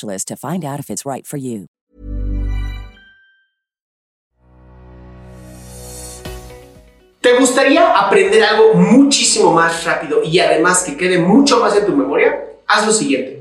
to find out if it's right. ¿Te gustaría aprender algo muchísimo más rápido y además que quede mucho más en tu memoria? Haz lo siguiente.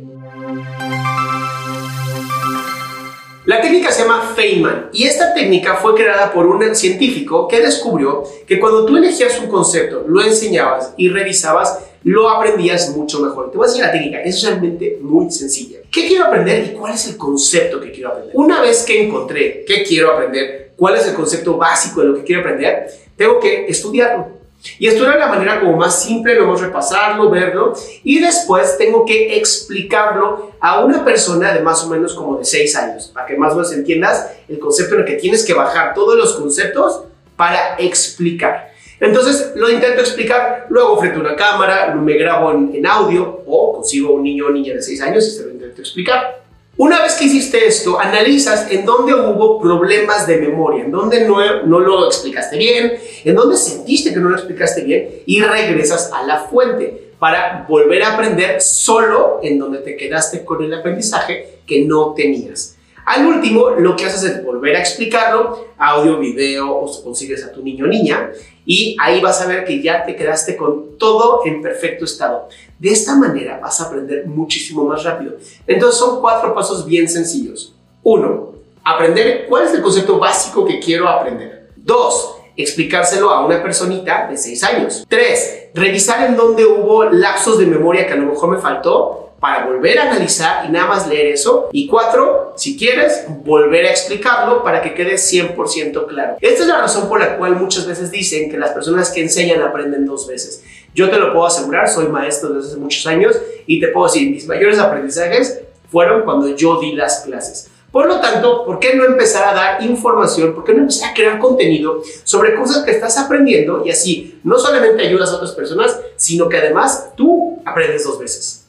La técnica se llama Feynman y esta técnica fue creada por un científico que descubrió que cuando tú elegías un concepto, lo enseñabas y revisabas, lo aprendías mucho mejor. Te voy a decir la técnica, es realmente muy sencilla. ¿Qué quiero aprender y cuál es el concepto que quiero aprender? Una vez que encontré qué quiero aprender, cuál es el concepto básico de lo que quiero aprender, tengo que estudiarlo. Y estudiar de la manera como más simple, luego repasarlo, verlo y después tengo que explicarlo a una persona de más o menos como de 6 años, para que más o menos entiendas el concepto en el que tienes que bajar todos los conceptos para explicar. Entonces lo intento explicar, luego frente a una cámara, me grabo en, audio o consigo un niño o niña de 6 años y se lo intento explicar. Una vez que hiciste esto, analizas en dónde hubo problemas de memoria, en dónde no, no lo explicaste bien, en dónde sentiste que no lo explicaste bien y regresas a la fuente para volver a aprender solo en donde te quedaste con el aprendizaje que no tenías. Al último, lo que haces es volver a explicarlo, audio, video, o consigues a tu niño o niña, y ahí vas a ver que ya te quedaste con todo en perfecto estado. De esta manera vas a aprender muchísimo más rápido. Entonces son cuatro pasos bien sencillos. Uno, aprender cuál es el concepto básico que quiero aprender. Dos, explicárselo a una personita de 6 años. Tres, revisar en dónde hubo lapsos de memoria que a lo mejor me faltó para volver a analizar y nada más leer eso. Y cuatro, si quieres, volver a explicarlo para que quede 100% claro. Esta es la razón por la cual muchas veces dicen que las personas que enseñan aprenden dos veces. Yo te lo puedo asegurar, soy maestro desde hace muchos años y te puedo decir, mis mayores aprendizajes fueron cuando yo di las clases. Por lo tanto, ¿por qué no empezar a dar información? ¿Por qué no empezar a crear contenido sobre cosas que estás aprendiendo y así no solamente ayudas a otras personas, sino que además tú aprendes dos veces?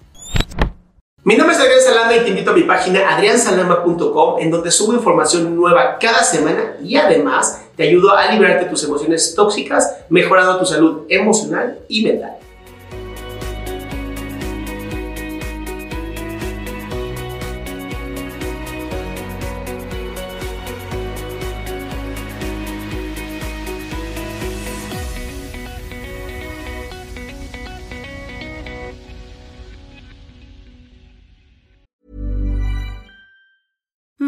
Mi nombre es Adrián Salama y te invito a mi página adriansalama.com en donde subo información nueva cada semana y además te ayudo a liberarte de tus emociones tóxicas, mejorando tu salud emocional y mental.